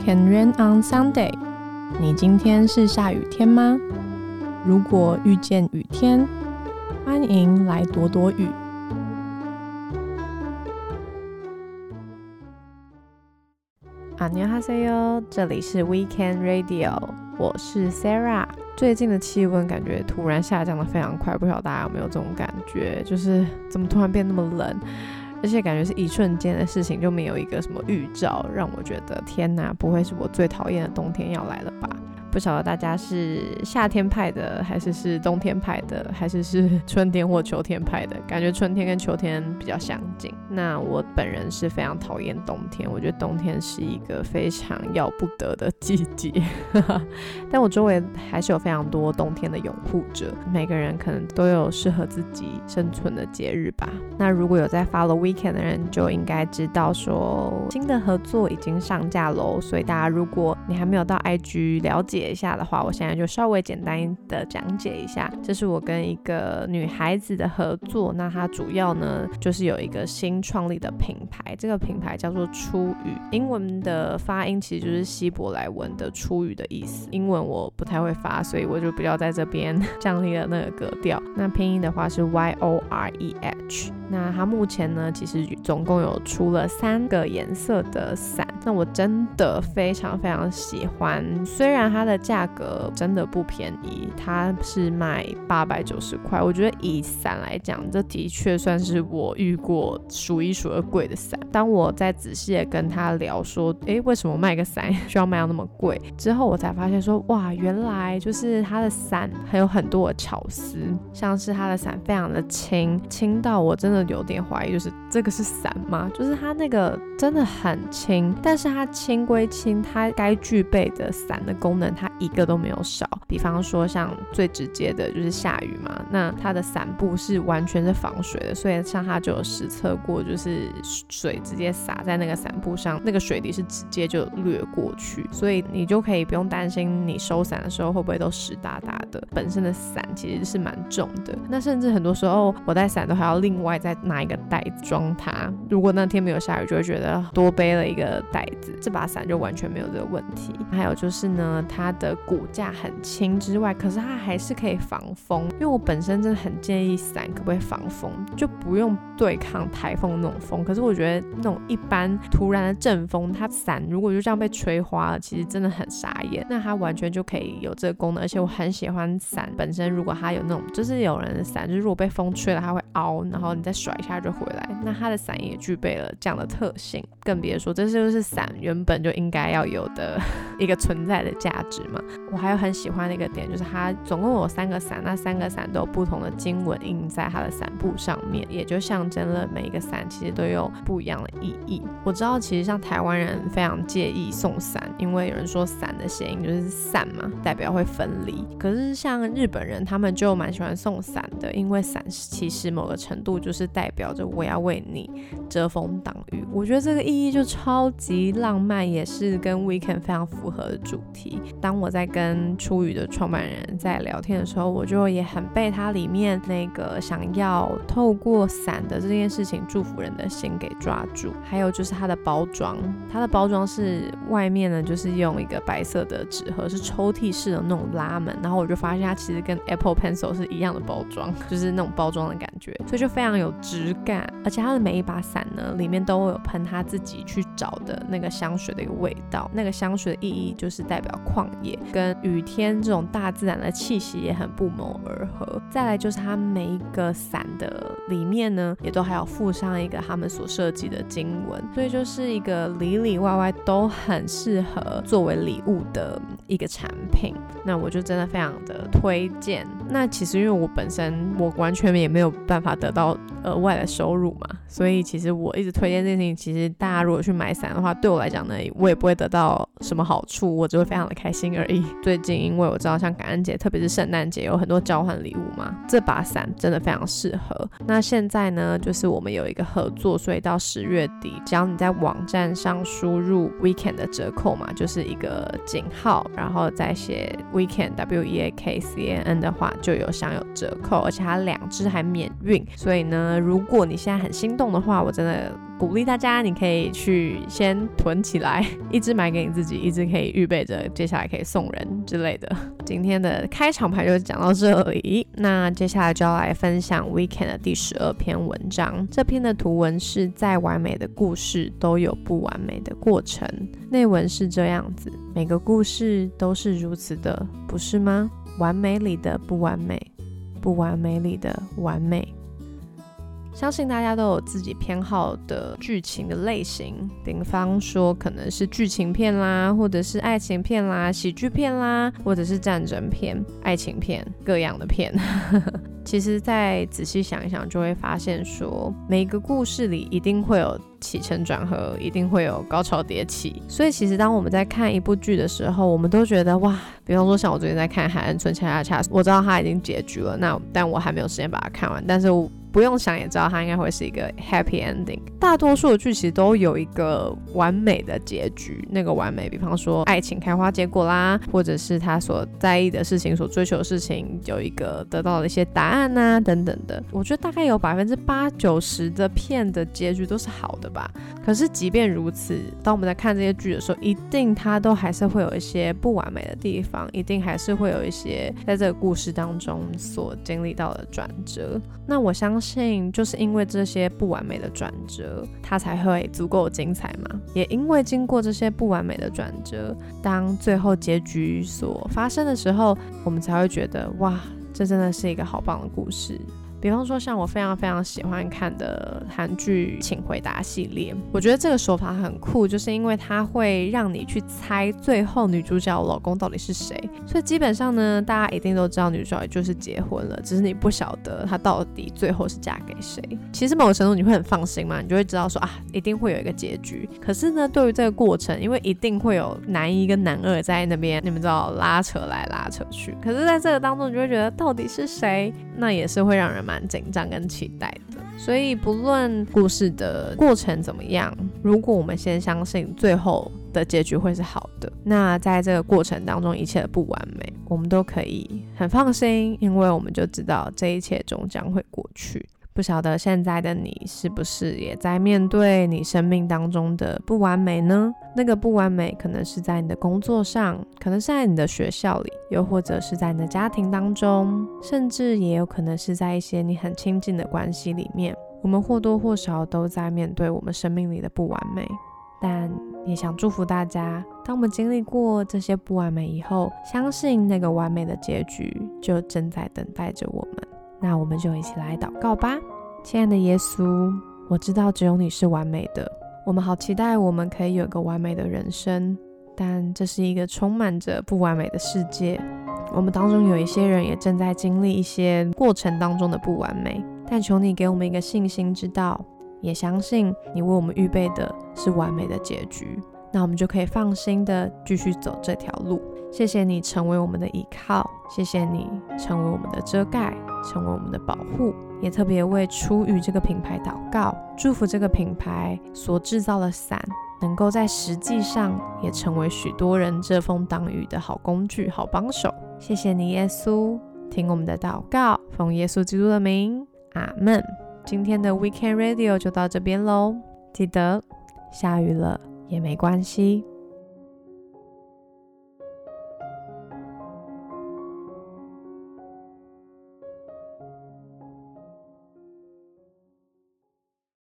Can rain on Sunday？你今天是下雨天吗？如果遇见雨天，欢迎来躲躲雨。阿尼哈塞哟，这里是 Weekend Radio，我是 Sarah。最近的气温感觉突然下降的非常快，不晓得大家有没有这种感觉？就是怎么突然变那么冷？而且感觉是一瞬间的事情，就没有一个什么预兆，让我觉得天哪，不会是我最讨厌的冬天要来了吧？不晓得大家是夏天派的，还是是冬天派的，还是是 春天或秋天派的？感觉春天跟秋天比较相近。那我本人是非常讨厌冬天，我觉得冬天是一个非常要不得的季节。但我周围还是有非常多冬天的拥护者，每个人可能都有适合自己生存的节日吧。那如果有在 follow weekend 的人，就应该知道说新的合作已经上架喽。所以大家如果你还没有到 IG 了解，一下的话，我现在就稍微简单的讲解一下，这是我跟一个女孩子的合作。那它主要呢，就是有一个新创立的品牌，这个品牌叫做初语，英文的发音其实就是希伯来文的初语的意思。英文我不太会发，所以我就不要在这边 降低了那个格调。那拼音的话是 Y O R E H。那它目前呢，其实总共有出了三个颜色的伞。那我真的非常非常喜欢，虽然它的价格真的不便宜，它是卖八百九十块。我觉得以伞来讲，这的确算是我遇过数一数二贵的伞。当我在仔细的跟他聊说，诶，为什么卖个伞 需要卖到那么贵？之后我才发现说，哇，原来就是它的伞还有很多的巧思，像是它的伞非常的轻，轻到我真的有点怀疑，就是这个是伞吗？就是它那个真的很轻，但是它轻归轻，它该具备的伞的功能，它一个都没有少。比方说，像最直接的就是下雨嘛，那它的伞布是完全是防水的，所以像它就有实测过，就是水直接洒在那个伞布上，那个水滴是直接就掠过去，所以你就可以不用担心你收伞的时候会不会都湿哒哒的。本身的伞其实是蛮重的，那甚至很多时候我带伞都还要另外再拿一个袋子装它。如果那天没有下雨，就会觉得多背了一个袋子。这把伞就完全没有这个问题。还有就是呢，它的骨架很轻之外，可是它还是可以防风。因为我本身真的很建议伞可不可以防风，就不用对抗台风那种风。可是我觉得那种一般突然的阵风，它伞如果就这样被吹花了，其实真的很傻眼。那它完全就可以有这个功能，而且我很喜欢伞本身。如果它有那种，就是有人的伞，就是如果被风吹了，它会凹，然后你再甩一下就回来。那它的伞也具备了这样的特性，更别说这就是伞。原本就应该要有的 一个存在的价值嘛。我还有很喜欢的一个点，就是它总共有三个伞，那三个伞都有不同的经文印在它的伞布上面，也就象征了每一个伞其实都有不一样的意义。我知道其实像台湾人非常介意送伞，因为有人说伞的谐音就是散嘛，代表会分离。可是像日本人他们就蛮喜欢送伞的，因为伞其实某个程度就是代表着我要为你遮风挡雨。我觉得这个意义就超级。浪漫也是跟 weekend 非常符合的主题。当我在跟跟初雨的创办人在聊天的时候，我就也很被它里面那个想要透过伞的这件事情祝福人的心给抓住。还有就是它的包装，它的包装是外面呢就是用一个白色的纸盒，是抽屉式的那种拉门。然后我就发现它其实跟 Apple Pencil 是一样的包装，就是那种包装的感觉，所以就非常有质感。而且它的每一把伞呢，里面都有喷他自己去找的那个。香水的一个味道，那个香水的意义就是代表旷野跟雨天这种大自然的气息也很不谋而合。再来就是它每一个伞的里面呢，也都还有附上一个他们所设计的经文，所以就是一个里里外外都很适合作为礼物的一个产品。那我就真的非常的推荐。那其实因为我本身我完全也没有办法得到额外的收入嘛，所以其实我一直推荐这件事情。其实大家如果去买伞的话，对我来讲呢，我也不会得到什么好处，我只会非常的开心而已。最近因为我知道像感恩节，特别是圣诞节，有很多交换礼物嘛，这把伞真的非常适合。那现在呢，就是我们有一个合作，所以到十月底，只要你在网站上输入 weekend 的折扣嘛，就是一个井号，然后再写 weekend w e a k c a n 的话，就有享有折扣，而且它两只还免运。所以呢，如果你现在很心动的话，我真的。鼓励大家，你可以去先囤起来，一只买给你自己，一只可以预备着，接下来可以送人之类的。今天的开场牌就讲到这里，那接下来就要来分享 Weekend 的第十二篇文章。这篇的图文是再完美的故事都有不完美的过程，内文是这样子：每个故事都是如此的，不是吗？完美里的不完美，不完美里的完美。相信大家都有自己偏好的剧情的类型，比方说可能是剧情片啦，或者是爱情片啦、喜剧片啦，或者是战争片、爱情片各样的片。其实再仔细想一想，就会发现说，每个故事里一定会有起承转合，一定会有高潮迭起。所以其实当我们在看一部剧的时候，我们都觉得哇，比方说像我最近在看《海岸村恰恰恰》，我知道它已经结局了，那但我还没有时间把它看完，但是。不用想也知道，它应该会是一个 happy ending。大多数的剧其实都有一个完美的结局。那个完美，比方说爱情开花结果啦，或者是他所在意的事情、所追求的事情有一个得到了一些答案呐，等等的。我觉得大概有百分之八九十的片的结局都是好的吧。可是即便如此，当我们在看这些剧的时候，一定它都还是会有一些不完美的地方，一定还是会有一些在这个故事当中所经历到的转折。那我相。信就是因为这些不完美的转折，它才会足够精彩嘛。也因为经过这些不完美的转折，当最后结局所发生的时候，我们才会觉得哇，这真的是一个好棒的故事。比方说，像我非常非常喜欢看的韩剧《请回答》系列，我觉得这个手法很酷，就是因为它会让你去猜最后女主角老公到底是谁。所以基本上呢，大家一定都知道女主角就是结婚了，只是你不晓得她到底最后是嫁给谁。其实某个程度你会很放心嘛，你就会知道说啊，一定会有一个结局。可是呢，对于这个过程，因为一定会有男一跟男二在那边，你们知道拉扯来拉扯去。可是在这个当中，你就会觉得到底是谁，那也是会让人蛮。蛮紧张跟期待的，所以不论故事的过程怎么样，如果我们先相信最后的结局会是好的，那在这个过程当中一切的不完美，我们都可以很放心，因为我们就知道这一切终将会过去。不晓得现在的你是不是也在面对你生命当中的不完美呢？那个不完美可能是在你的工作上，可能是在你的学校里，又或者是在你的家庭当中，甚至也有可能是在一些你很亲近的关系里面。我们或多或少都在面对我们生命里的不完美，但也想祝福大家，当我们经历过这些不完美以后，相信那个完美的结局就正在等待着我们。那我们就一起来祷告吧，亲爱的耶稣，我知道只有你是完美的，我们好期待我们可以有个完美的人生，但这是一个充满着不完美的世界。我们当中有一些人也正在经历一些过程当中的不完美，但求你给我们一个信心之道，也相信你为我们预备的是完美的结局，那我们就可以放心的继续走这条路。谢谢你成为我们的依靠，谢谢你成为我们的遮盖，成为我们的保护。也特别为初雨这个品牌祷告，祝福这个品牌所制造的伞，能够在实际上也成为许多人遮风挡雨的好工具、好帮手。谢谢你，耶稣，听我们的祷告，奉耶稣基督的名，阿门。今天的 Weekend Radio 就到这边喽，记得下雨了也没关系。